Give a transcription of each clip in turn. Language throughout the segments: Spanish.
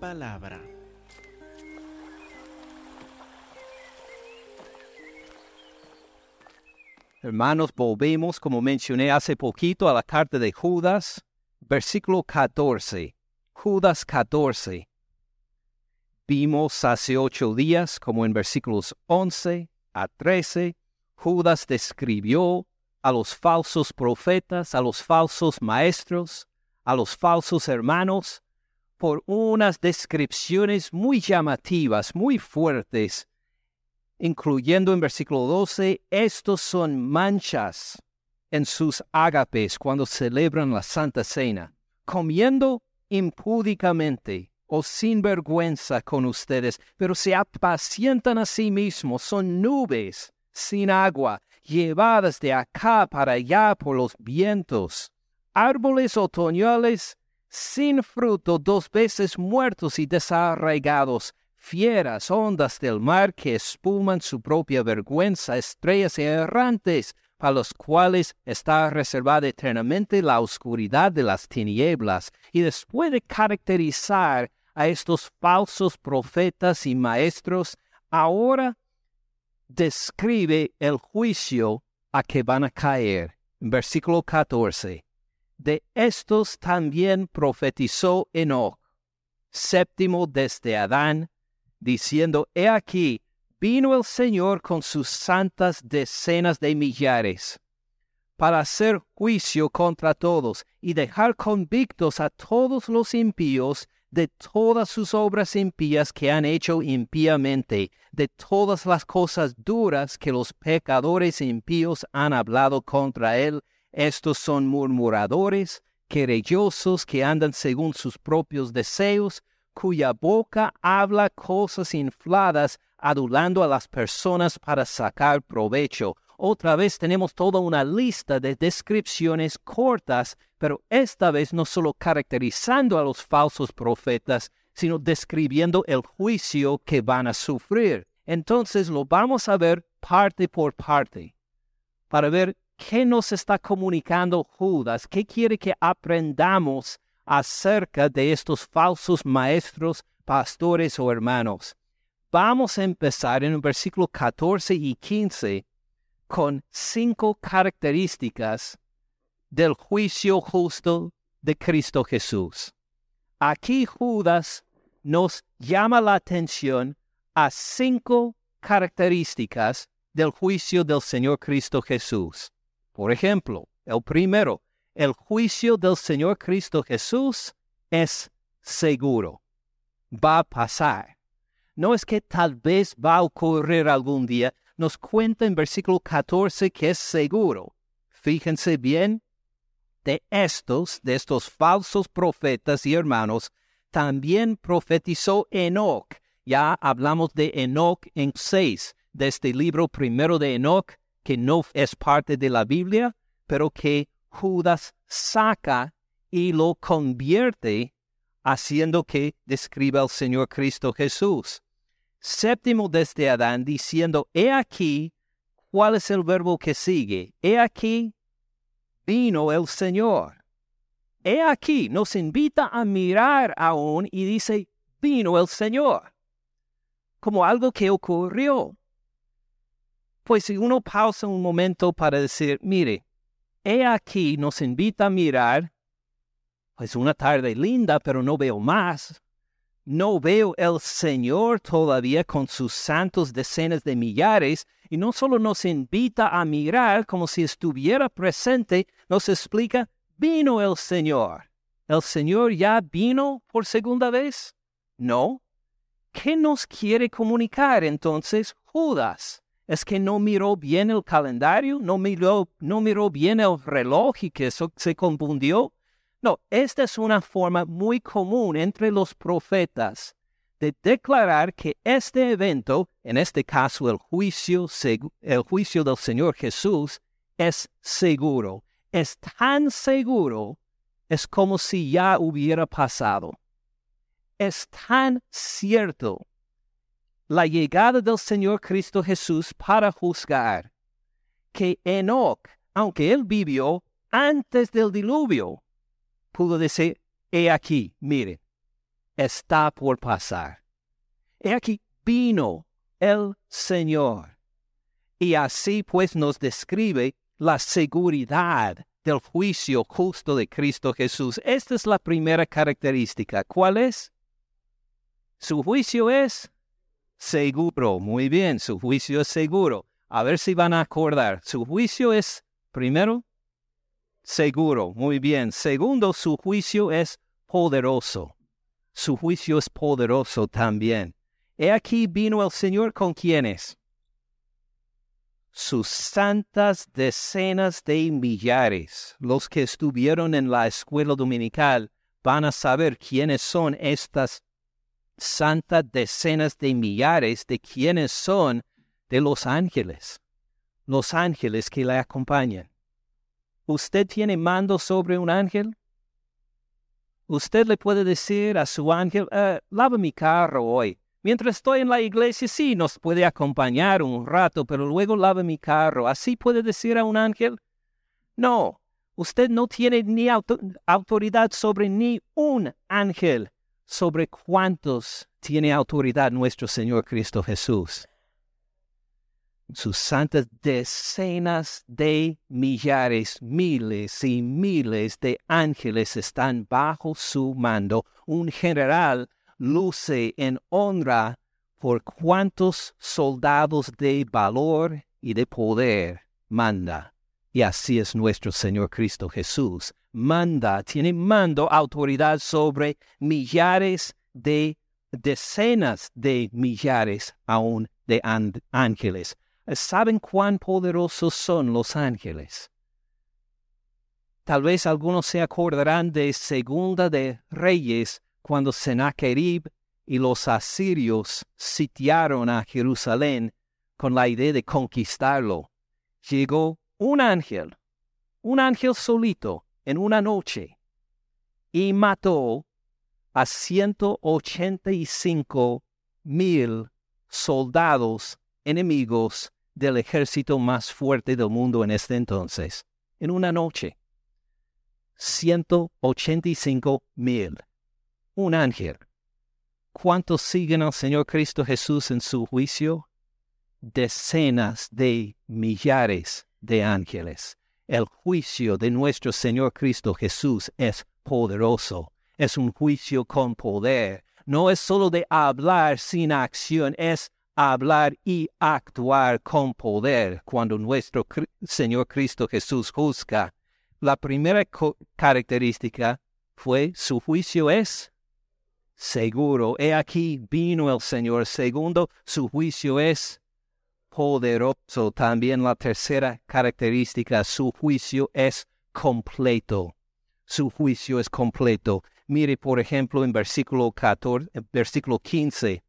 palabra. Hermanos, volvemos, como mencioné hace poquito, a la carta de Judas, versículo 14. Judas 14. Vimos hace ocho días, como en versículos 11 a 13, Judas describió a los falsos profetas, a los falsos maestros, a los falsos hermanos, por unas descripciones muy llamativas, muy fuertes incluyendo en versículo 12, estos son manchas en sus ágapes cuando celebran la Santa Cena, comiendo impúdicamente o sin vergüenza con ustedes, pero se apacientan a sí mismos, son nubes sin agua, llevadas de acá para allá por los vientos, árboles otoñales sin fruto, dos veces muertos y desarraigados, fieras ondas del mar que espuman su propia vergüenza, estrellas errantes, para los cuales está reservada eternamente la oscuridad de las tinieblas, y después de caracterizar a estos falsos profetas y maestros, ahora describe el juicio a que van a caer. Versículo 14. De estos también profetizó Enoch, séptimo desde Adán, diciendo, He aquí, vino el Señor con sus santas decenas de millares, para hacer juicio contra todos y dejar convictos a todos los impíos de todas sus obras impías que han hecho impíamente, de todas las cosas duras que los pecadores impíos han hablado contra él. Estos son murmuradores, querellosos que andan según sus propios deseos, cuya boca habla cosas infladas, adulando a las personas para sacar provecho. Otra vez tenemos toda una lista de descripciones cortas, pero esta vez no solo caracterizando a los falsos profetas, sino describiendo el juicio que van a sufrir. Entonces lo vamos a ver parte por parte, para ver qué nos está comunicando Judas, qué quiere que aprendamos acerca de estos falsos maestros, pastores o hermanos. Vamos a empezar en el versículo 14 y 15 con cinco características del juicio justo de Cristo Jesús. Aquí Judas nos llama la atención a cinco características del juicio del Señor Cristo Jesús. Por ejemplo, el primero, el juicio del Señor Cristo Jesús es seguro. Va a pasar. No es que tal vez va a ocurrir algún día. Nos cuenta en versículo 14 que es seguro. Fíjense bien, de estos, de estos falsos profetas y hermanos, también profetizó Enoch. Ya hablamos de Enoch en 6, de este libro primero de Enoch, que no es parte de la Biblia, pero que Judas saca y lo convierte, haciendo que describa al Señor Cristo Jesús. Séptimo desde Adán, diciendo, he aquí, ¿cuál es el verbo que sigue? He aquí, vino el Señor. He aquí, nos invita a mirar aún y dice, vino el Señor, como algo que ocurrió. Pues si uno pausa un momento para decir, mire, he aquí nos invita a mirar, pues una tarde linda, pero no veo más. No veo el Señor todavía con sus santos decenas de millares, y no solo nos invita a mirar como si estuviera presente, nos explica, vino el Señor. ¿El Señor ya vino por segunda vez? No. ¿Qué nos quiere comunicar entonces Judas? Es que no miró bien el calendario, no miró, no miró bien el reloj y que eso se confundió. No, esta es una forma muy común entre los profetas de declarar que este evento, en este caso el juicio, el juicio del Señor Jesús, es seguro. Es tan seguro, es como si ya hubiera pasado. Es tan cierto la llegada del Señor Cristo Jesús para juzgar, que Enoch, aunque él vivió antes del diluvio, pudo decir, he aquí, mire, está por pasar. He aquí vino el Señor. Y así pues nos describe la seguridad del juicio justo de Cristo Jesús. Esta es la primera característica. ¿Cuál es? Su juicio es seguro. Muy bien, su juicio es seguro. A ver si van a acordar. Su juicio es, primero, seguro. Muy bien. Segundo, su juicio es poderoso. Su juicio es poderoso también. He aquí vino el Señor con quienes sus santas decenas de millares. Los que estuvieron en la escuela dominical van a saber quiénes son estas santas decenas de millares de quiénes son de los ángeles, los ángeles que le acompañan. ¿Usted tiene mando sobre un ángel? Usted le puede decir a su ángel, eh, lava mi carro hoy. Mientras estoy en la iglesia, sí, nos puede acompañar un rato, pero luego lava mi carro. ¿Así puede decir a un ángel? No, usted no tiene ni autoridad sobre ni un ángel. ¿Sobre cuántos tiene autoridad nuestro Señor Cristo Jesús? Sus santas decenas de millares, miles y miles de ángeles están bajo su mando. Un general luce en honra por cuantos soldados de valor y de poder manda. Y así es nuestro Señor Cristo Jesús. Manda, tiene mando, autoridad sobre millares de, decenas de millares aún de ángeles. ¿Saben cuán poderosos son los ángeles? Tal vez algunos se acordarán de Segunda de Reyes cuando Sennacherib y los asirios sitiaron a Jerusalén con la idea de conquistarlo, llegó un ángel, un ángel solito, en una noche, y mató a ciento ochenta y cinco mil soldados enemigos del ejército más fuerte del mundo en este entonces, en una noche. Ciento ochenta y cinco mil un ángel. ¿Cuántos siguen al Señor Cristo Jesús en su juicio? Decenas de millares de ángeles. El juicio de nuestro Señor Cristo Jesús es poderoso. Es un juicio con poder. No es solo de hablar sin acción, es hablar y actuar con poder cuando nuestro Señor Cristo Jesús juzga. La primera característica fue su juicio es seguro. He aquí vino el Señor. Segundo, su juicio es poderoso. También la tercera característica, su juicio es completo. Su juicio es completo. Mire, por ejemplo, en versículo 14, versículo 15.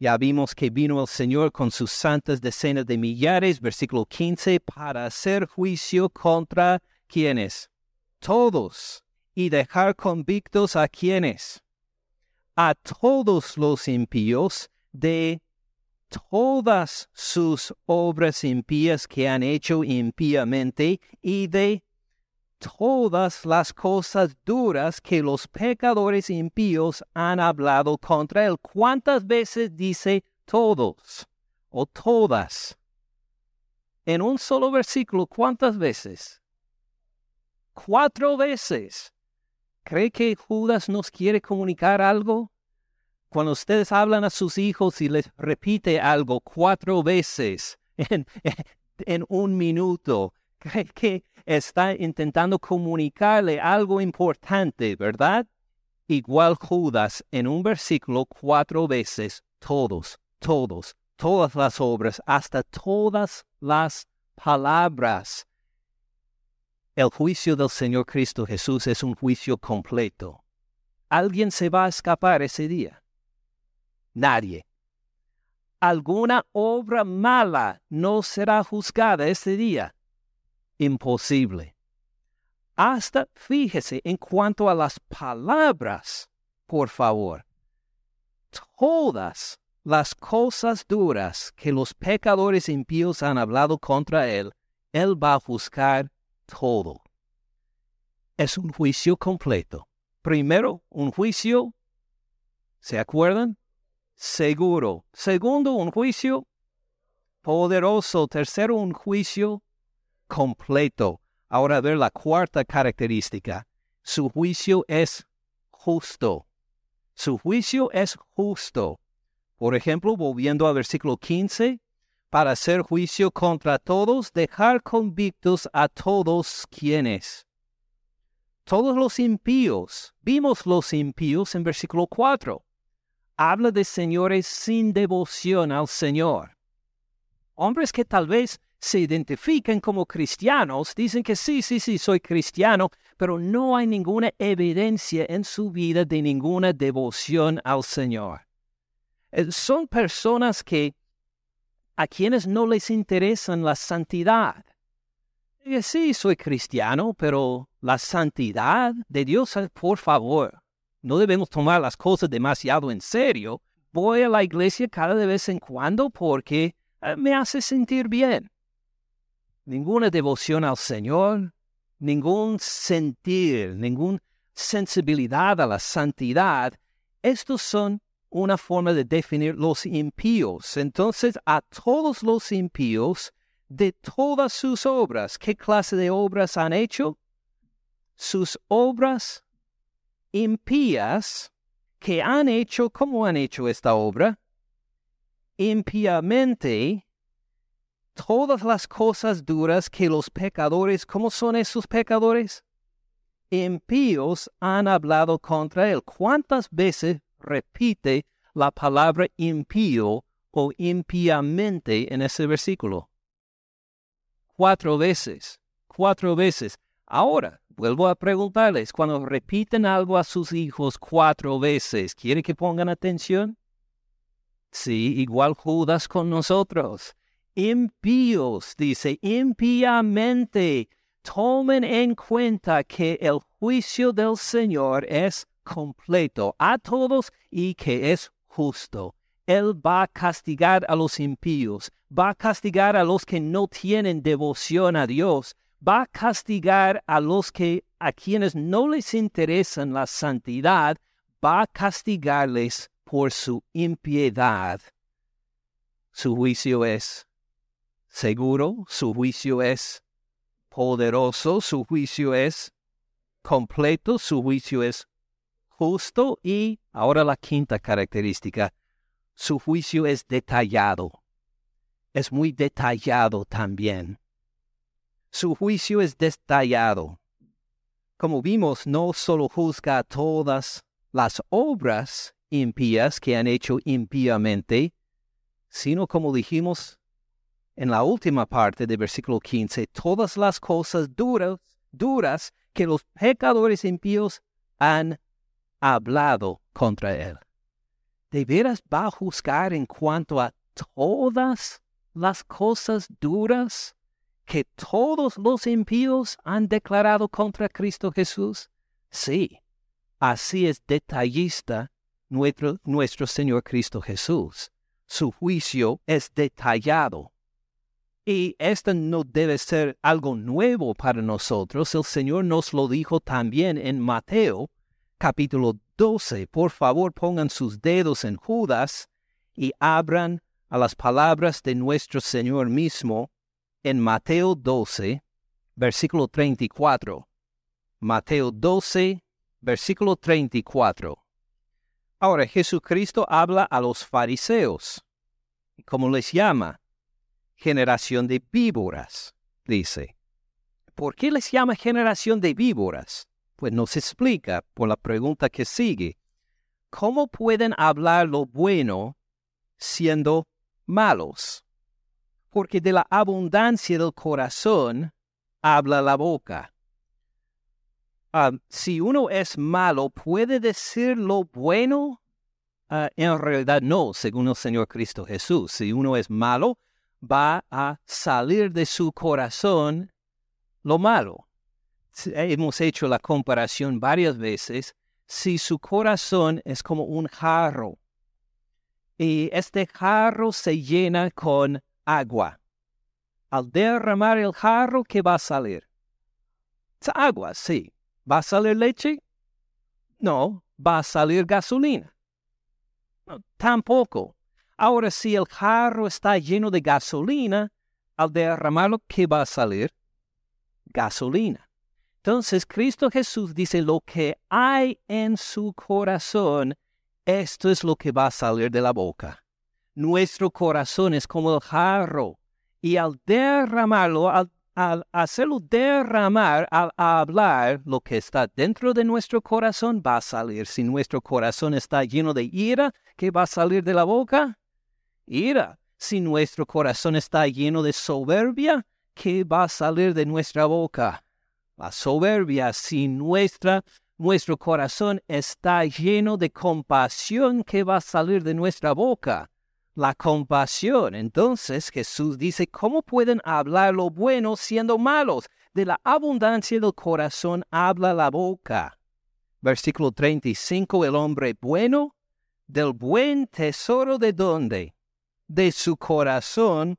Ya vimos que vino el Señor con sus santas decenas de millares, versículo 15, para hacer juicio contra quienes? Todos y dejar convictos a quienes? A todos los impíos de todas sus obras impías que han hecho impíamente y de todas las cosas duras que los pecadores impíos han hablado contra él. ¿Cuántas veces dice todos o todas? En un solo versículo, ¿cuántas veces? Cuatro veces. ¿Cree que Judas nos quiere comunicar algo? Cuando ustedes hablan a sus hijos y les repite algo cuatro veces en, un minuto, cree que está intentando comunicarle algo importante, ¿verdad? Igual Judas en un versículo cuatro veces, todos, todos, todas las obras, hasta todas las palabras el juicio del Señor Cristo Jesús es un juicio completo. ¿Alguien se va a escapar ese día? Nadie. ¿Alguna obra mala no será juzgada ese día? Imposible. Hasta fíjese en cuanto a las palabras, por favor. Todas las cosas duras que los pecadores impíos han hablado contra él, él va a juzgar todo. Es un juicio completo. Primero, un juicio ¿Se acuerdan? Seguro. Segundo, un juicio poderoso. Tercero, un juicio completo. Ahora ver la cuarta característica. Su juicio es justo. Su juicio es justo. Por ejemplo, volviendo al versículo 15, para hacer juicio contra todos, dejar convictos a todos quienes. Todos los impíos, vimos los impíos en versículo 4. Habla de señores sin devoción al Señor. Hombres que tal vez se identifican como cristianos, dicen que sí, sí, sí, soy cristiano, pero no hay ninguna evidencia en su vida de ninguna devoción al Señor. Eh, son personas que a quienes no les interesa la santidad. Y sí, soy cristiano, pero la santidad de Dios, eh, por favor, no debemos tomar las cosas demasiado en serio. Voy a la iglesia cada vez en cuando porque eh, me hace sentir bien. Ninguna devoción al Señor, ningún sentir, ninguna sensibilidad a la santidad. Estos son una forma de definir los impíos. Entonces, a todos los impíos, de todas sus obras, ¿qué clase de obras han hecho? Sus obras impías que han hecho, ¿cómo han hecho esta obra? Impíamente, todas las cosas duras que los pecadores, ¿cómo son esos pecadores? Impíos han hablado contra él. ¿Cuántas veces repite la palabra impío o impíamente en ese versículo. Cuatro veces, cuatro veces. Ahora, vuelvo a preguntarles, cuando repiten algo a sus hijos cuatro veces, ¿quiere que pongan atención? Sí, igual Judas con nosotros. Impíos, dice, impíamente. Tomen en cuenta que el juicio del Señor es completo a todos y que es justo. Él va a castigar a los impíos, va a castigar a los que no tienen devoción a Dios, va a castigar a los que a quienes no les interesa la santidad, va a castigarles por su impiedad. Su juicio es seguro, su juicio es poderoso, su juicio es completo, su juicio es justo y ahora la quinta característica, su juicio es detallado. Es muy detallado también. Su juicio es detallado. Como vimos, no solo juzga todas las obras impías que han hecho impíamente, sino como dijimos en la última parte del versículo 15, todas las cosas duras, duras que los pecadores impíos han hablado contra él. ¿De veras va a juzgar en cuanto a todas las cosas duras que todos los impíos han declarado contra Cristo Jesús? Sí, así es detallista nuestro, nuestro Señor Cristo Jesús. Su juicio es detallado. Y esto no debe ser algo nuevo para nosotros. El Señor nos lo dijo también en Mateo capítulo 12. Por favor, pongan sus dedos en Judas y abran a las palabras de nuestro Señor mismo en Mateo 12, versículo 34. Mateo 12, versículo 34. Ahora Jesucristo habla a los fariseos. ¿Cómo les llama? Generación de víboras, dice. ¿Por qué les llama generación de víboras? pues nos explica por la pregunta que sigue, ¿cómo pueden hablar lo bueno siendo malos? Porque de la abundancia del corazón habla la boca. Ah, si uno es malo, ¿puede decir lo bueno? Ah, en realidad no, según el Señor Cristo Jesús. Si uno es malo, va a salir de su corazón lo malo hemos hecho la comparación varias veces, si su corazón es como un jarro y este jarro se llena con agua. Al derramar el jarro, ¿qué va a salir? agua, sí. ¿Va a salir leche? No, va a salir gasolina. tampoco. Ahora, si el jarro está lleno de gasolina, al derramarlo, ¿qué va a salir? Gasolina. Entonces, Cristo Jesús dice, lo que hay en su corazón, esto es lo que va a salir de la boca. Nuestro corazón es como el jarro, y al derramarlo, al, hacerlo derramar, al hablar, lo que está dentro de nuestro corazón va a salir. Si nuestro corazón está lleno de ira, ¿qué va a salir de la boca? ira. Si nuestro corazón está lleno de soberbia, ¿qué va a salir de nuestra boca? La soberbia. Si nuestra, nuestro corazón está lleno de compasión, ¿qué va a salir de nuestra boca? La compasión. Entonces Jesús dice, ¿cómo pueden hablar lo bueno siendo malos? De la abundancia del corazón habla la boca. Versículo 35, el hombre bueno, del buen tesoro de dónde? de su corazón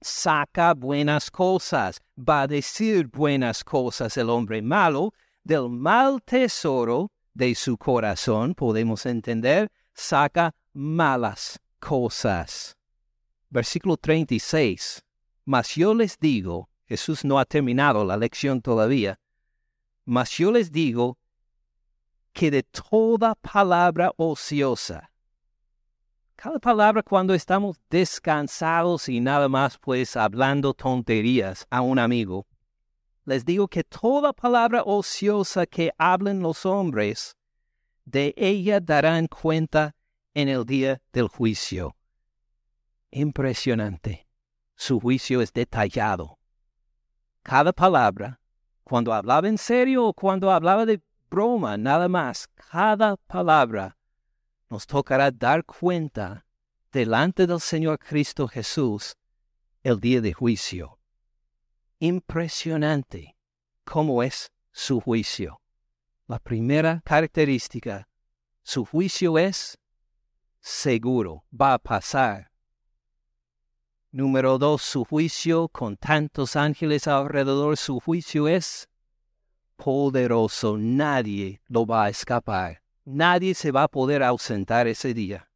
saca buenas cosas. Va a decir buenas cosas el hombre malo. Del mal tesoro de su corazón, podemos entender, saca malas cosas. Versículo 36. Mas yo les digo, Jesús no ha terminado la lección todavía, mas yo les digo que de toda palabra ociosa cada palabra cuando estamos descansados y nada más pues hablando tonterías a un amigo. Les digo que toda palabra ociosa que hablen los hombres, de ella darán cuenta en el día del juicio. Impresionante. Su juicio es detallado. Cada palabra, cuando hablaba en serio o cuando hablaba de broma, nada más, cada palabra nos tocará dar cuenta delante del Señor Cristo Jesús el día de juicio. Impresionante cómo es su juicio. La primera característica, su juicio es seguro, va a pasar. Número dos, su juicio con tantos ángeles alrededor, su juicio es poderoso, nadie lo va a escapar nadie se va a poder ausentar ese día.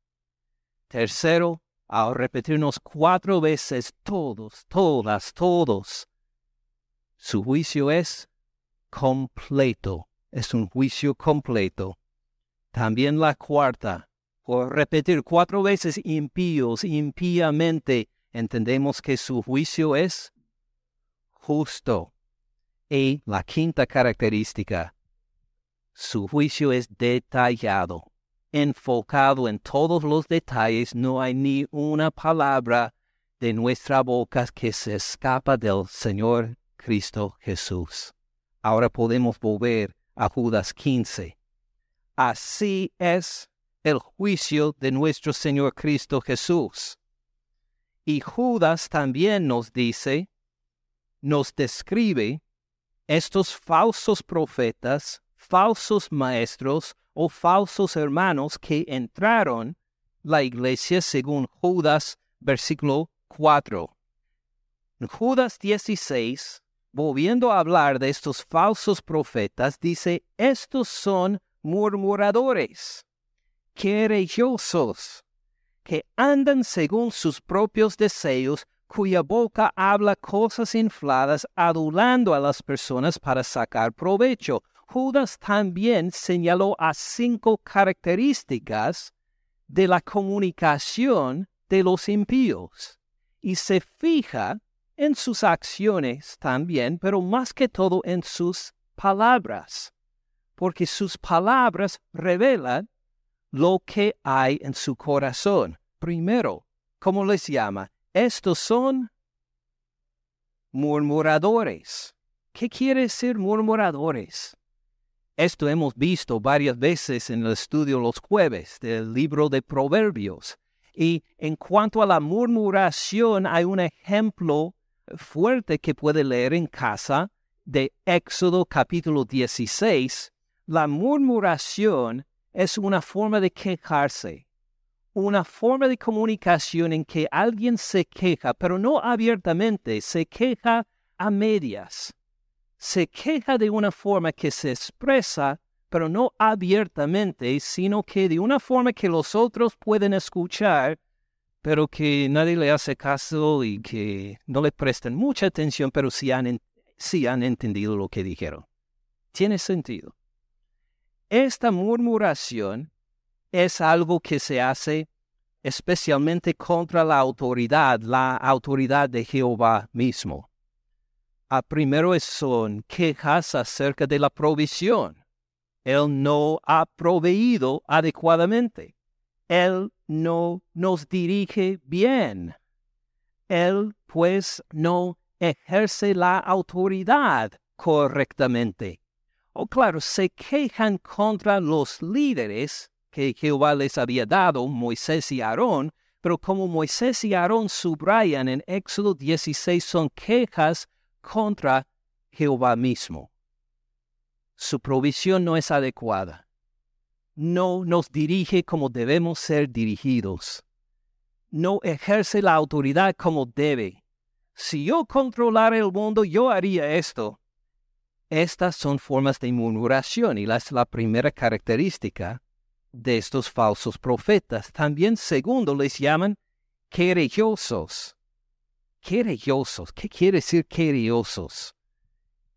Tercero, al repetirnos cuatro veces todos, todas, todos, su juicio es completo, es un juicio completo. También la cuarta, por repetir cuatro veces impíos, impíamente, entendemos que su juicio es justo. Y la quinta característica, su juicio es detallado, enfocado en todos los detalles. No hay ni una palabra de nuestra boca que se escapa del Señor Cristo Jesús. Ahora podemos volver a Judas 15. Así es el juicio de nuestro Señor Cristo Jesús. Y Judas también nos dice, nos describe estos falsos profetas falsos maestros o falsos hermanos que entraron la iglesia según Judas versículo 4. En Judas 16, volviendo a hablar de estos falsos profetas, dice, estos son murmuradores, querellosos, que andan según sus propios deseos, cuya boca habla cosas infladas, adulando a las personas para sacar provecho. Judas también señaló a cinco características de la comunicación de los impíos y se fija en sus acciones también, pero más que todo en sus palabras, porque sus palabras revelan lo que hay en su corazón. Primero, ¿cómo les llama? Estos son murmuradores. ¿Qué quiere decir murmuradores? Esto hemos visto varias veces en el estudio los jueves del libro de Proverbios. Y en cuanto a la murmuración, hay un ejemplo fuerte que puede leer en casa de Éxodo capítulo 16. La murmuración es una forma de quejarse, una forma de comunicación en que alguien se queja, pero no abiertamente, se queja a medias se queja de una forma que se expresa, pero no abiertamente, sino que de una forma que los otros pueden escuchar, pero que nadie le hace caso y que no le presten mucha atención, pero sí han, sí han entendido lo que dijeron. Tiene sentido. Esta murmuración es algo que se hace especialmente contra la autoridad, la autoridad de Jehová mismo. A primero son quejas acerca de la provisión. Él no ha proveído adecuadamente. Él no nos dirige bien. Él pues no ejerce la autoridad correctamente. O claro, se quejan contra los líderes que Jehová les había dado, Moisés y Aarón, pero como Moisés y Aarón subrayan en Éxodo 16 son quejas contra Jehová mismo. Su provisión no es adecuada. No nos dirige como debemos ser dirigidos. No ejerce la autoridad como debe. Si yo controlara el mundo, yo haría esto. Estas son formas de murmuración y es la primera característica de estos falsos profetas. También segundo les llaman querellosos. Querellosos. ¿Qué quiere decir querellosos?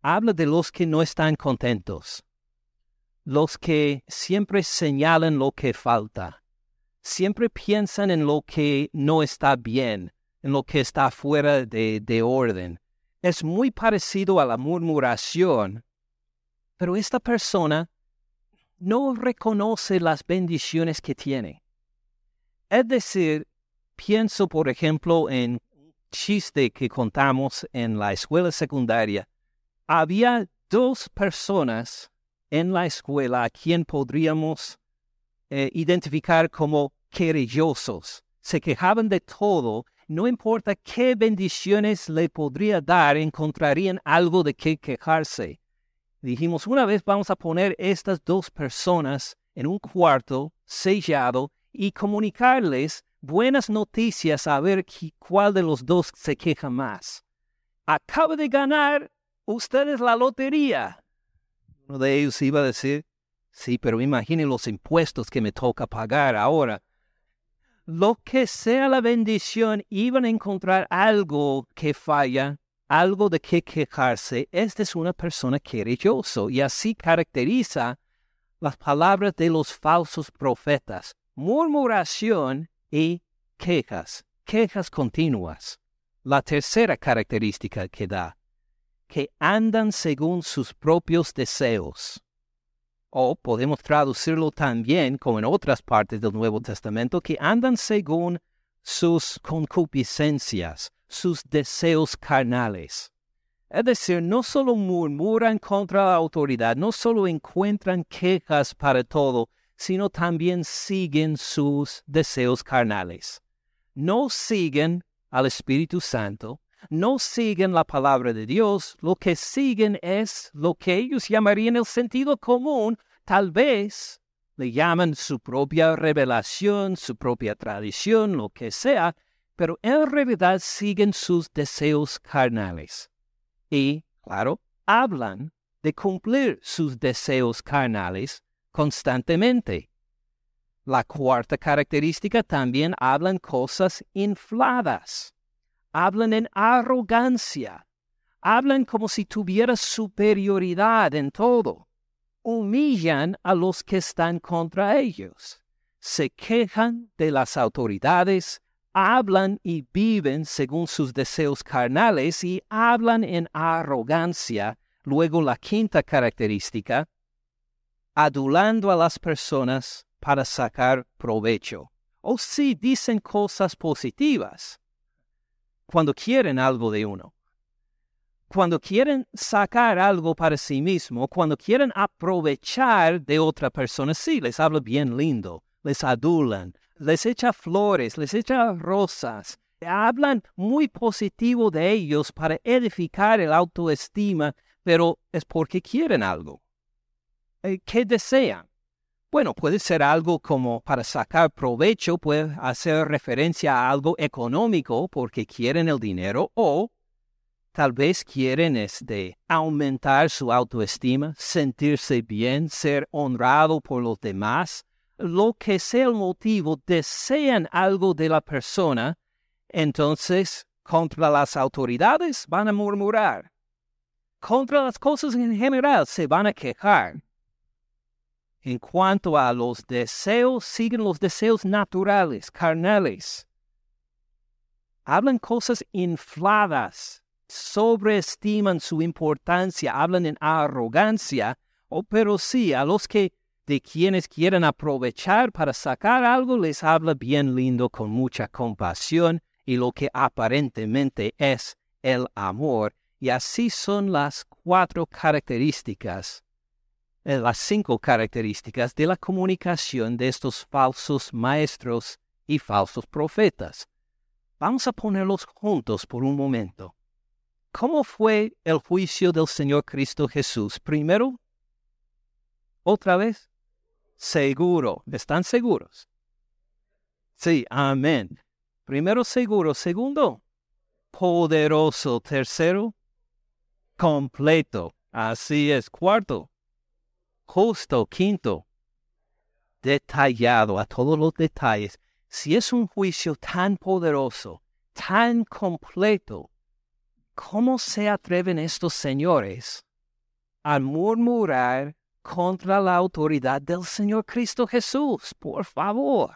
Habla de los que no están contentos. Los que siempre señalan lo que falta. Siempre piensan en lo que no está bien, en lo que está fuera de, de orden. Es muy parecido a la murmuración, pero esta persona no reconoce las bendiciones que tiene. Es decir, pienso por ejemplo en un chiste que contamos en la escuela secundaria. Había dos personas en la escuela a quien podríamos eh, identificar como querellosos. Se quejaban de todo, no importa qué bendiciones le podría dar, encontrarían algo de qué quejarse. Dijimos, una vez vamos a poner estas dos personas en un cuarto sellado y comunicarles buenas noticias a ver cuál de los dos se queja más. Acaba de ganar ustedes la lotería. Uno de ellos iba a decir, sí, pero imaginen los impuestos que me toca pagar ahora. Lo que sea la bendición, iban a encontrar algo que falla algo de qué quejarse, esta es una persona querelloso y así caracteriza las palabras de los falsos profetas, murmuración y quejas, quejas continuas. La tercera característica que da, que andan según sus propios deseos. O podemos traducirlo también, como en otras partes del Nuevo Testamento, que andan según sus concupiscencias, sus deseos carnales. Es decir, no solo murmuran contra la autoridad, no solo encuentran quejas para todo, sino también siguen sus deseos carnales. No siguen al Espíritu Santo, no siguen la palabra de Dios, lo que siguen es lo que ellos llamarían el sentido común, tal vez le llaman su propia revelación, su propia tradición, lo que sea, pero en realidad siguen sus deseos carnales. Y, claro, hablan de cumplir sus deseos carnales constantemente. La cuarta característica también hablan cosas infladas. Hablan en arrogancia. Hablan como si tuvieran superioridad en todo. Humillan a los que están contra ellos. Se quejan de las autoridades hablan y viven según sus deseos carnales y hablan en arrogancia. Luego la quinta característica, adulando a las personas para sacar provecho. O si dicen cosas positivas cuando quieren algo de uno. Cuando quieren sacar algo para sí mismo, cuando quieren aprovechar de otra persona, sí, les habla bien lindo, les adulan, les echa flores, les echa rosas, hablan muy positivo de ellos para edificar el autoestima, pero es porque quieren algo. Eh, ¿Qué desean? Bueno, puede ser algo como para sacar provecho, puede hacer referencia a algo económico porque quieren el dinero o Tal vez quieren este, aumentar su autoestima, sentirse bien, ser honrado por los demás. Lo que sea el motivo, desean algo de la persona, entonces contra las autoridades van a murmurar. Contra las cosas en general se van a quejar. En cuanto a los deseos, siguen los deseos naturales, carnales. Hablan cosas infladas, sobreestiman su importancia, hablan en arrogancia, o pero sí, a los que de quienes quieren aprovechar para sacar algo les habla bien lindo con mucha compasión y lo que aparentemente es el amor, y así son las cuatro características eh, las cinco características de la comunicación de estos falsos maestros y falsos profetas. Vamos a ponerlos juntos por un momento. ¿Cómo fue el juicio del Señor Cristo Jesús? Primero, otra vez, seguro. ¿Están seguros? Sí, amén. Primero, seguro. Segundo, poderoso. Tercero, completo. Así es. Cuarto, justo, quinto, detallado a todos los detalles. Si es un juicio tan poderoso, tan completo, ¿cómo se atreven estos señores a murmurar contra la autoridad del Señor Cristo Jesús? Por favor.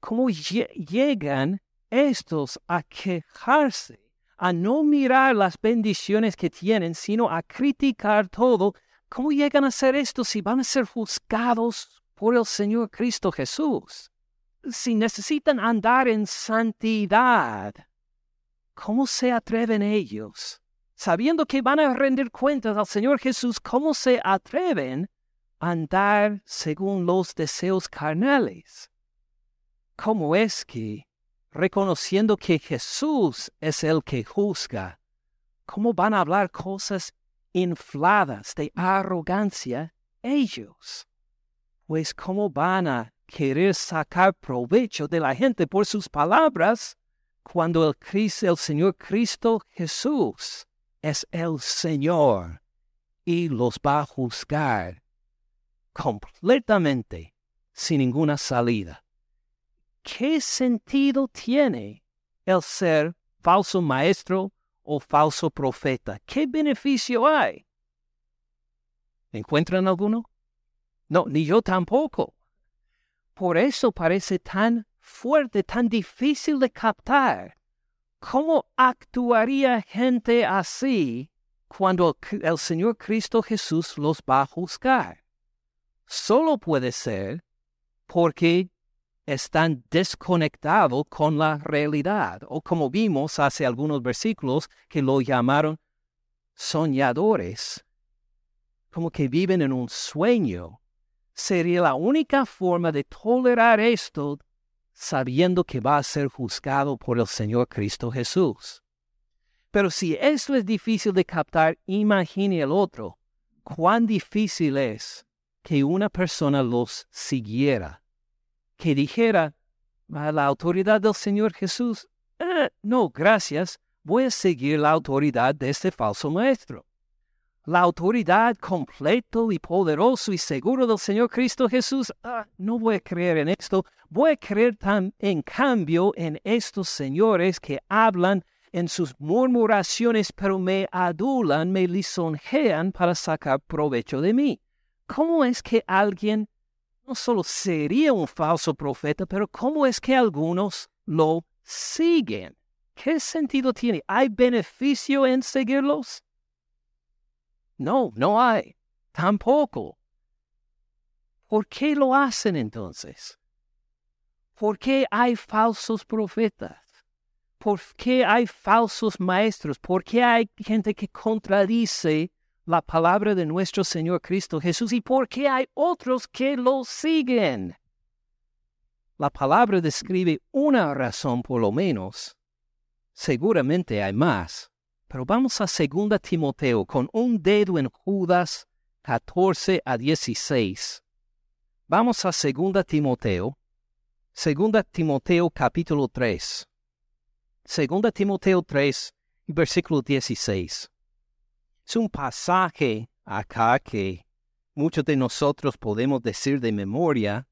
¿Cómo llegan estos a quejarse, a no mirar las bendiciones que tienen, sino a criticar todo ¿Cómo llegan a hacer esto si van a ser juzgados por el Señor Cristo Jesús? Si necesitan andar en santidad, ¿cómo se atreven ellos? Sabiendo que van a rendir cuentas al Señor Jesús, ¿cómo se atreven a andar según los deseos carnales? ¿Cómo es que, reconociendo que Jesús es el que juzga, cómo van a hablar cosas infladas de arrogancia ellos. Pues cómo van a querer sacar provecho de la gente por sus palabras cuando el, Cristo, el Señor Cristo Jesús es el Señor y los va a juzgar completamente sin ninguna salida. ¿Qué sentido tiene el ser falso maestro o falso profeta. ¿Qué beneficio hay? ¿Encuentran alguno? No, ni yo tampoco. Por eso parece tan fuerte, tan difícil de captar. ¿Cómo actuaría gente así cuando el Señor Cristo Jesús los va a juzgar? Solo puede ser porque están desconectados con la realidad, o como vimos hace algunos versículos que lo llamaron soñadores, como que viven en un sueño. Sería la única forma de tolerar esto sabiendo que va a ser juzgado por el Señor Cristo Jesús. Pero si esto es difícil de captar, imagine el otro. Cuán difícil es que una persona los siguiera que dijera a la autoridad del Señor Jesús, eh, no, gracias, voy a seguir la autoridad de este falso maestro. La autoridad completo y poderoso y seguro del Señor Cristo Jesús, ah, no voy a creer en esto, voy a creer tan, en cambio en estos señores que hablan en sus murmuraciones, pero me adulan, me lisonjean para sacar provecho de mí. ¿Cómo es que alguien no solo sería un falso profeta, pero ¿cómo es que algunos lo siguen? ¿Qué sentido tiene? ¿Hay beneficio en seguirlos? No, no hay. Tampoco. ¿Por qué lo hacen entonces? ¿Por qué hay falsos profetas? ¿Por qué hay falsos maestros? ¿Por qué hay gente que contradice la palabra de nuestro Señor Cristo Jesús y por qué hay otros que lo siguen. La palabra describe una razón por lo menos. Seguramente hay más, pero vamos a 2 Timoteo con un dedo en Judas 14 a 16. Vamos a 2 Timoteo, 2 Timoteo capítulo 3. 2 Timoteo 3 Versículo 16. Es un pasaje acá que muchos de nosotros podemos decir de memoria,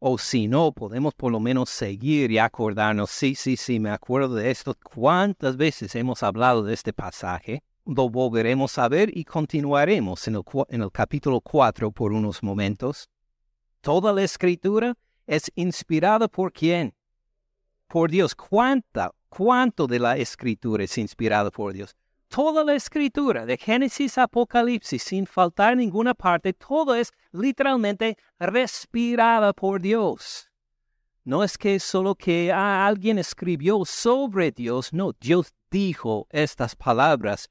o si no, podemos por lo menos seguir y acordarnos, sí, sí, sí, me acuerdo de esto. ¿Cuántas veces hemos hablado de este pasaje? Lo volveremos a ver y continuaremos en el, en el capítulo 4 por unos momentos. Toda la escritura es inspirada por quién? Por Dios. ¿Cuánta, cuánto de la escritura es inspirada por Dios? Toda la escritura, de Génesis a Apocalipsis, sin faltar ninguna parte, todo es literalmente respirada por Dios. No es que solo que alguien escribió sobre Dios, no, Dios dijo estas palabras.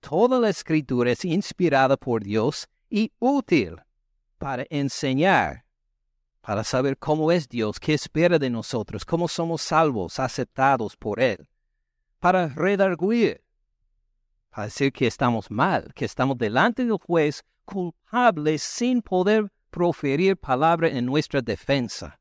Toda la escritura es inspirada por Dios y útil para enseñar, para saber cómo es Dios, qué espera de nosotros, cómo somos salvos, aceptados por Él, para redarguir, para decir que estamos mal, que estamos delante del juez culpables sin poder proferir palabra en nuestra defensa.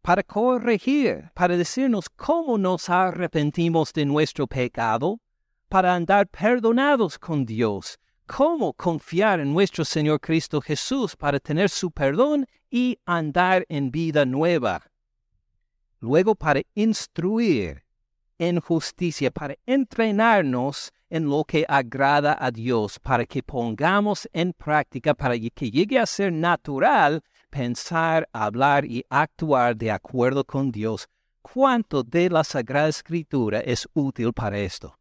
Para corregir, para decirnos cómo nos arrepentimos de nuestro pecado, para andar perdonados con Dios, cómo confiar en nuestro Señor Cristo Jesús para tener su perdón y andar en vida nueva. Luego para instruir en justicia, para entrenarnos en lo que agrada a Dios, para que pongamos en práctica, para que llegue a ser natural pensar, hablar y actuar de acuerdo con Dios. ¿Cuánto de la Sagrada Escritura es útil para esto?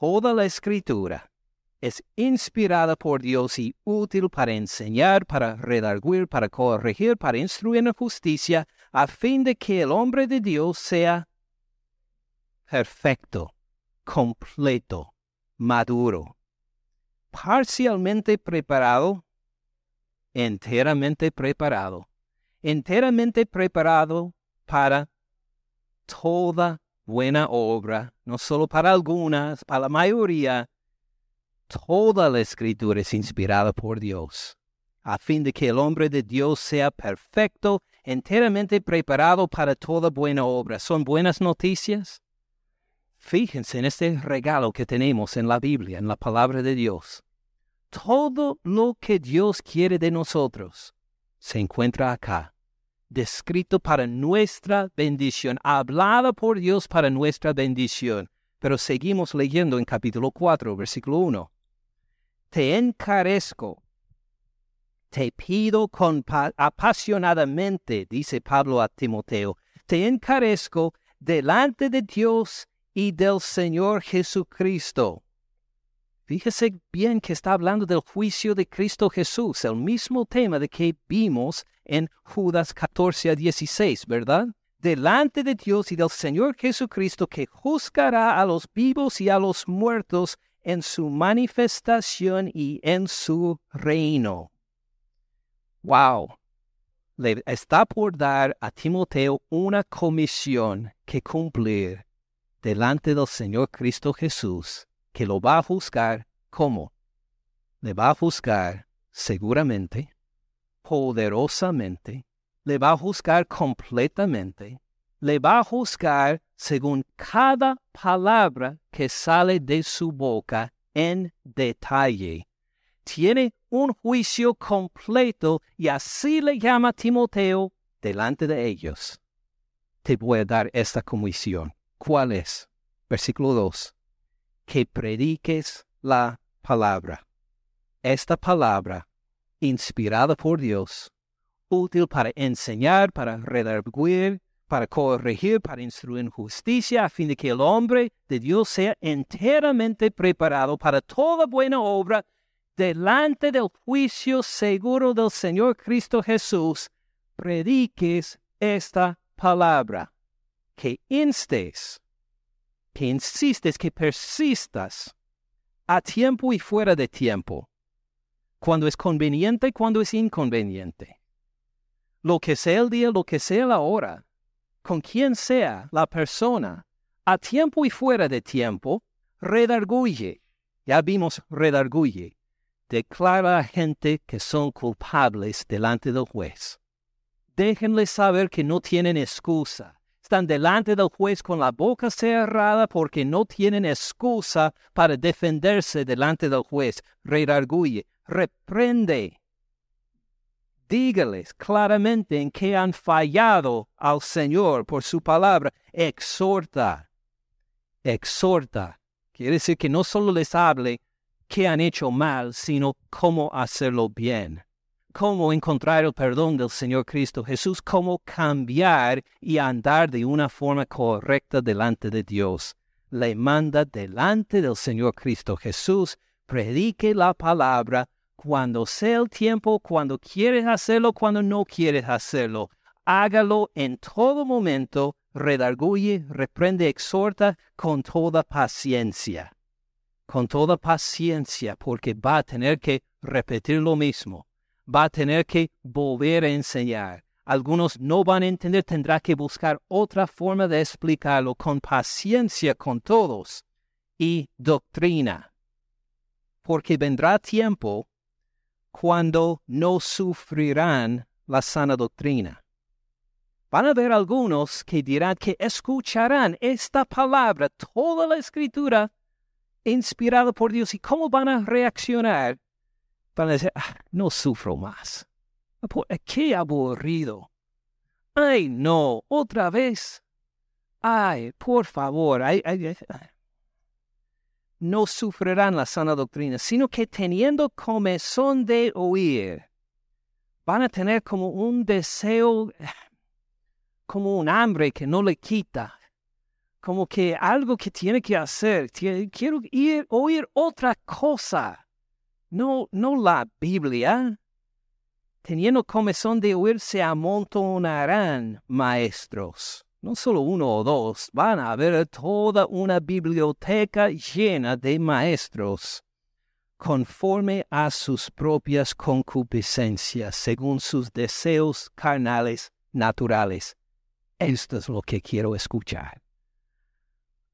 Toda la Escritura es inspirada por Dios y útil para enseñar, para redarguir, para corregir, para instruir en justicia, a fin de que el hombre de Dios sea perfecto, completo, maduro, parcialmente preparado, enteramente preparado, enteramente preparado para toda buena obra, no solo para algunas, para la mayoría. Toda la escritura es inspirada por Dios, a fin de que el hombre de Dios sea perfecto, enteramente preparado para toda buena obra. ¿Son buenas noticias? Fíjense en este regalo que tenemos en la Biblia, en la palabra de Dios. Todo lo que Dios quiere de nosotros se encuentra acá, descrito para nuestra bendición, hablada por Dios para nuestra bendición. Pero seguimos leyendo en capítulo 4, versículo 1. Te encarezco, te pido apasionadamente, dice Pablo a Timoteo, te encarezco delante de Dios y del Señor Jesucristo. Fíjese bien que está hablando del juicio de Cristo Jesús, el mismo tema de que vimos en Judas 14 a 16, ¿verdad? Delante de Dios y del Señor Jesucristo que juzgará a los vivos y a los muertos en su manifestación y en su reino. ¡Wow! Le está por dar a Timoteo una comisión que cumplir delante del Señor Cristo Jesús, que lo va a juzgar ¿cómo? Le va a juzgar seguramente, poderosamente, le va a juzgar completamente, le va a juzgar según cada palabra que sale de su boca en detalle. Tiene un juicio completo y así le llama Timoteo delante de ellos. Te voy a dar esta comisión. ¿Cuál es? Versículo 2. Que prediques la palabra. Esta palabra, inspirada por Dios, útil para enseñar, para redarguir, para corregir, para instruir en justicia, a fin de que el hombre de Dios sea enteramente preparado para toda buena obra delante del juicio seguro del Señor Cristo Jesús, prediques esta palabra que instes, que insistes, que persistas a tiempo y fuera de tiempo, cuando es conveniente, cuando es inconveniente. Lo que sea el día, lo que sea la hora, con quien sea la persona, a tiempo y fuera de tiempo, redarguye. Ya vimos redarguye. Declara a gente que son culpables delante del juez. Déjenles saber que no tienen excusa delante del juez con la boca cerrada porque no tienen excusa para defenderse delante del juez. Redarguye, reprende. Dígales claramente en que han fallado al Señor por su palabra. Exhorta, exhorta. Quiere decir que no solo les hable que han hecho mal, sino cómo hacerlo bien cómo encontrar el perdón del Señor Cristo Jesús, cómo cambiar y andar de una forma correcta delante de Dios. Le manda delante del Señor Cristo Jesús, predique la palabra cuando sea el tiempo, cuando quieres hacerlo, cuando no quieres hacerlo. Hágalo en todo momento, redarguye, reprende, exhorta con toda paciencia. Con toda paciencia, porque va a tener que repetir lo mismo va a tener que volver a enseñar. Algunos no van a entender, tendrá que buscar otra forma de explicarlo con paciencia con todos y doctrina. Porque vendrá tiempo cuando no sufrirán la sana doctrina. Van a haber algunos que dirán que escucharán esta palabra, toda la escritura inspirada por Dios, y cómo van a reaccionar para decir, ah, no sufro más. Qué aburrido. Ay, no, otra vez. Ay, por favor, no sufrirán la sana doctrina, sino que teniendo comezón de oír, van a tener como un deseo, como un hambre que no le quita, como que algo que tiene que hacer. Quiero ir, oír otra cosa no, no la Biblia. Teniendo comezón de oír, se amontonarán maestros. No solo uno o dos, van a haber toda una biblioteca llena de maestros, conforme a sus propias concupiscencias, según sus deseos carnales naturales. Esto es lo que quiero escuchar.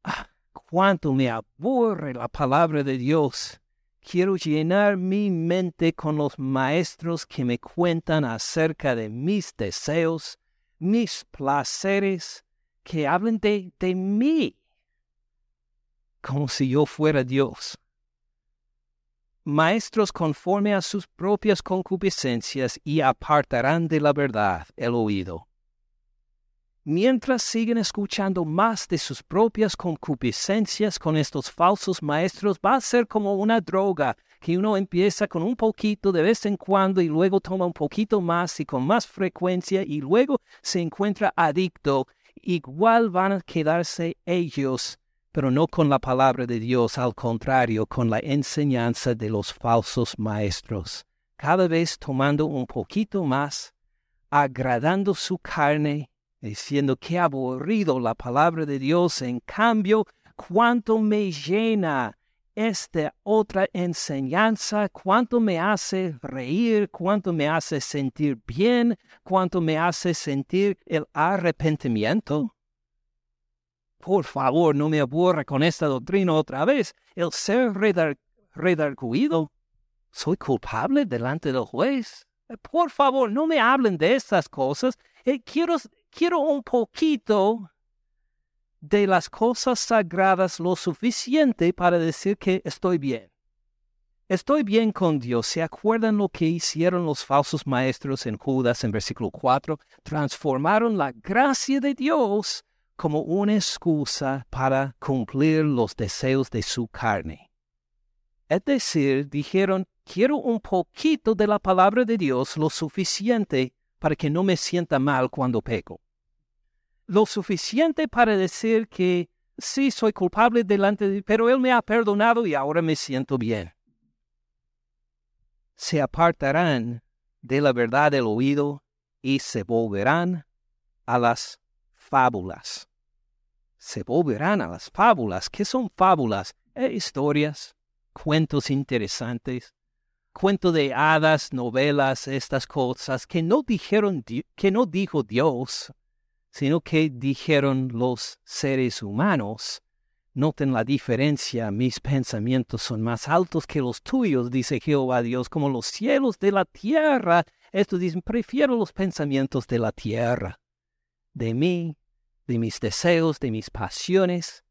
Ah, cuánto me aburre la palabra de Dios Quiero llenar mi mente con los maestros que me cuentan acerca de mis deseos, mis placeres, que hablen de, de mí, como si yo fuera Dios. Maestros conforme a sus propias concupiscencias y apartarán de la verdad el oído mientras siguen escuchando más de sus propias concupiscencias con estos falsos maestros, va a ser como una droga que uno empieza con un poquito de vez en cuando y luego toma un poquito más y con más frecuencia y luego se encuentra adicto. Igual van a quedarse ellos, pero no con la palabra de Dios, al contrario, con la enseñanza de los falsos maestros, cada vez tomando un poquito más, agradando su carne diciendo que aburrido la palabra de Dios, en cambio, cuánto me llena esta otra enseñanza, cuánto me hace reír, cuánto me hace sentir bien, cuánto me hace sentir el arrepentimiento. Por favor, no me aburra con esta doctrina otra vez. El ser redarguido. Soy culpable delante del juez. Por favor, no me hablen de estas cosas. Eh, quiero quiero un poquito de las cosas sagradas lo suficiente para decir que estoy bien. Estoy bien con Dios. ¿Se acuerdan lo que hicieron los falsos maestros en Judas en versículo 4? Transformaron la gracia de Dios como una excusa para cumplir los deseos de su carne. Es decir, dijeron, quiero un poquito de la palabra de Dios, lo suficiente para que no me sienta mal cuando peco. Lo suficiente para decir que sí soy culpable delante de pero Él me ha perdonado y ahora me siento bien. Se apartarán de la verdad del oído y se volverán a las fábulas. Se volverán a las fábulas. ¿Qué son fábulas? Eh, historias, cuentos interesantes, cuento de hadas, novelas, estas cosas que no dijeron, que no dijo Dios, sino que dijeron los seres humanos. Noten la diferencia, mis pensamientos son más altos que los tuyos, dice Jehová Dios, como los cielos de la tierra. Esto dicen, prefiero los pensamientos de la tierra, de mí, de mis deseos, de mis pasiones,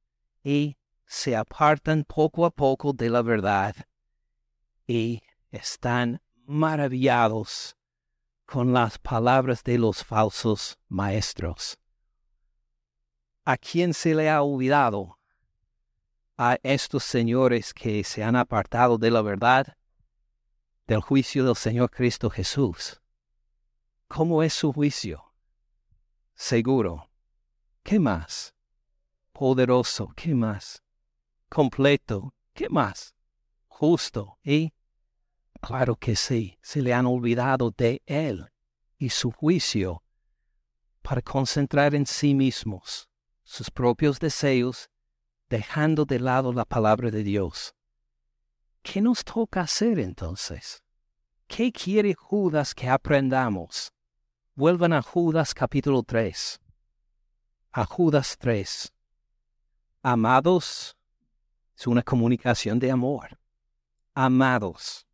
y se apartan poco a poco de la verdad y están maravillados con las palabras de los falsos maestros. ¿A quién se le ha olvidado? A estos señores que se han apartado de la verdad, del juicio del Señor Cristo Jesús. ¿Cómo es su juicio? Seguro. ¿Qué más? Poderoso. ¿Qué más? Completo. ¿Qué más? Justo. ¿Y? Claro que sí, se le han olvidado de Él y su juicio para concentrar en sí mismos sus propios deseos, dejando de lado la palabra de Dios. ¿Qué nos toca hacer entonces? ¿Qué quiere Judas que aprendamos? Vuelvan a Judas capítulo 3. A Judas 3. Amados, es una comunicación de amor. Amados,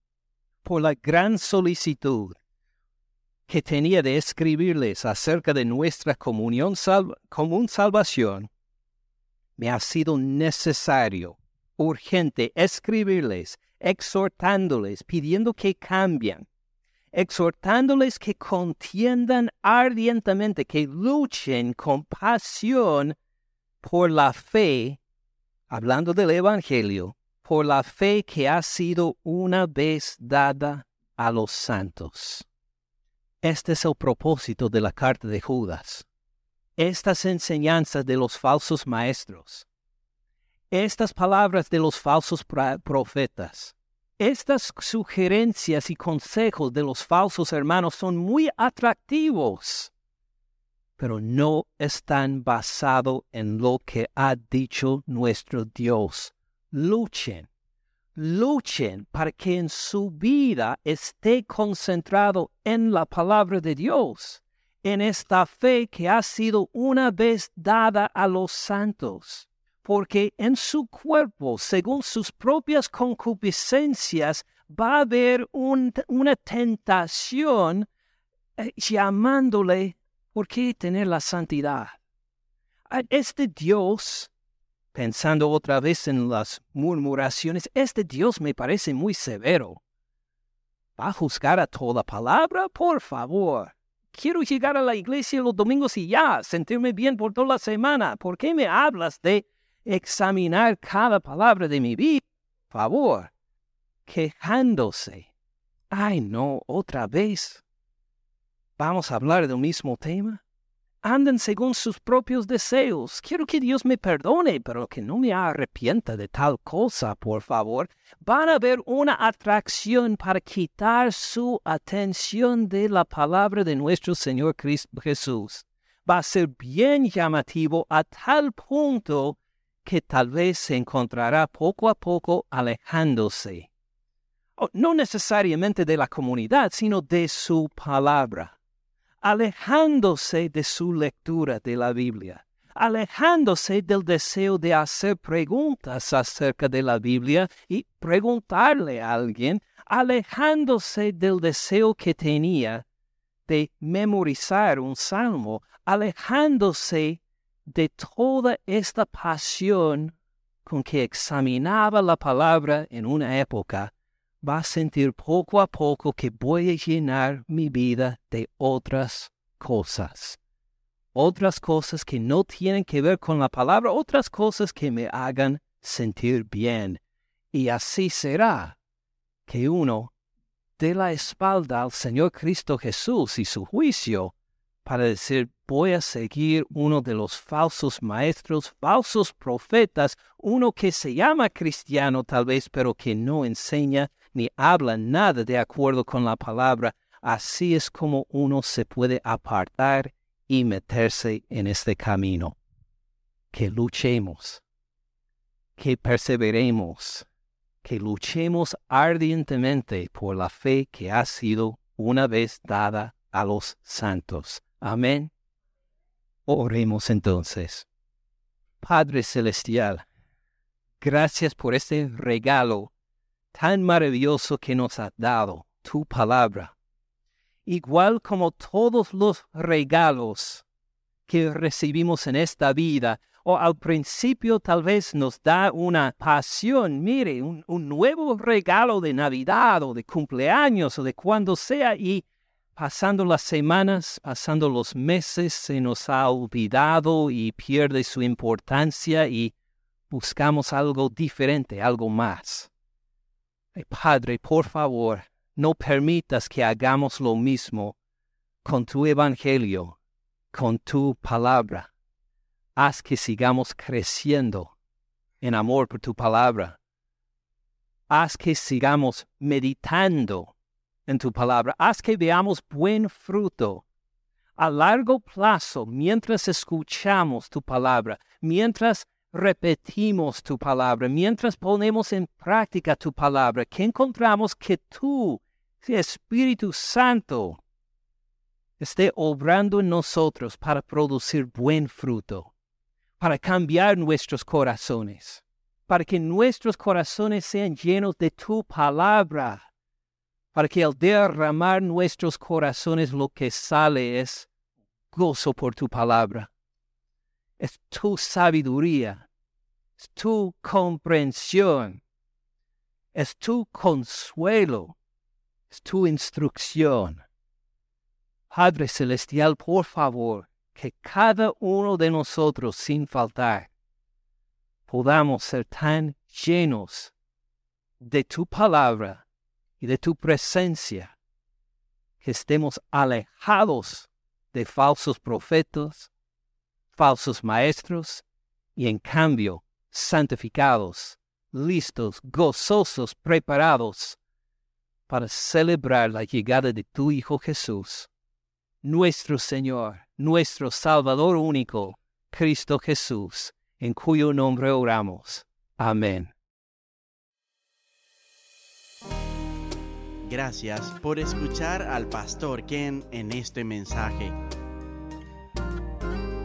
por la gran solicitud que tenía de escribirles acerca de nuestra comunión común salvación, me ha sido necesario, urgente, escribirles, exhortándoles, pidiendo que cambien, exhortándoles que contiendan ardientemente, que luchen con pasión por la fe, hablando del Evangelio, por la fe que ha sido una vez dada a los santos. Este es el propósito de la carta de Judas. Estas enseñanzas de los falsos maestros, estas palabras de los falsos profetas, estas sugerencias y consejos de los falsos hermanos son muy atractivos, pero no están basados en lo que ha dicho nuestro Dios. Luchen, luchen para que en su vida esté concentrado en la palabra de Dios, en esta fe que ha sido una vez dada a los santos porque en su cuerpo, según sus propias concupiscencias, va a haber una tentación eh, llamándole, ¿por qué tener la santidad? Este Dios, pensando otra vez en las murmuraciones, este Dios me parece muy severo. ¿Va a juzgar a toda palabra? Por favor. Quiero llegar a la iglesia los domingos y ya, sentirme bien por toda la semana. ¿Por qué me hablas de examinar cada palabra de mi vida, favor, quejándose. Ay, no, otra vez. ¿Vamos a hablar del mismo tema? Andan según sus propios deseos. Quiero que Dios me perdone, pero que no me arrepienta de tal cosa, por favor. Van a ver una atracción para quitar su atención de la palabra de nuestro Señor Cristo Jesús. Va a ser bien llamativo a tal punto que tal vez se encontrará poco a poco alejándose, no necesariamente de la comunidad, sino de su palabra, alejándose de su lectura de la Biblia, alejándose del deseo de hacer preguntas acerca de la Biblia y preguntarle a alguien, alejándose del deseo que tenía de memorizar un salmo, alejándose de toda esta pasión con que examinaba la palabra en una época, va a sentir poco a poco que voy a llenar mi vida de otras cosas. Otras cosas que no tienen que ver con la palabra, otras cosas que me hagan sentir bien. Y así será que uno dé la espalda al Señor Cristo Jesús y su juicio para decir, voy a seguir uno de los falsos maestros, falsos profetas, uno que se llama cristiano tal vez, pero que no enseña ni habla nada de acuerdo con la palabra. Así es como uno se puede apartar y meterse en este camino. Que luchemos, que perseveremos, que luchemos ardientemente por la fe que ha sido una vez dada a los santos. Amén. Oremos entonces. Padre Celestial, gracias por este regalo tan maravilloso que nos has dado, tu palabra. Igual como todos los regalos que recibimos en esta vida. O al principio tal vez nos da una pasión, mire, un, un nuevo regalo de Navidad o de cumpleaños o de cuando sea y pasando las semanas, pasando los meses, se nos ha olvidado y pierde su importancia y buscamos algo diferente, algo más. Padre, por favor, no permitas que hagamos lo mismo con tu evangelio, con tu palabra. Haz que sigamos creciendo en amor por tu palabra. Haz que sigamos meditando en tu palabra. Haz que veamos buen fruto a largo plazo mientras escuchamos tu palabra, mientras repetimos tu palabra, mientras ponemos en práctica tu palabra, que encontramos que tú, Espíritu Santo, esté obrando en nosotros para producir buen fruto, para cambiar nuestros corazones, para que nuestros corazones sean llenos de tu palabra, para que al derramar nuestros corazones lo que sale es gozo por tu palabra. Es tu sabiduría, es tu comprensión, es tu consuelo, es tu instrucción. Padre Celestial, por favor, que cada uno de nosotros, sin faltar, podamos ser tan llenos de tu palabra y de tu presencia, que estemos alejados de falsos profetas, falsos maestros, y en cambio santificados, listos, gozosos, preparados para celebrar la llegada de tu Hijo Jesús, nuestro Señor, nuestro Salvador único, Cristo Jesús, en cuyo nombre oramos. Amén. Gracias por escuchar al pastor Ken en este mensaje.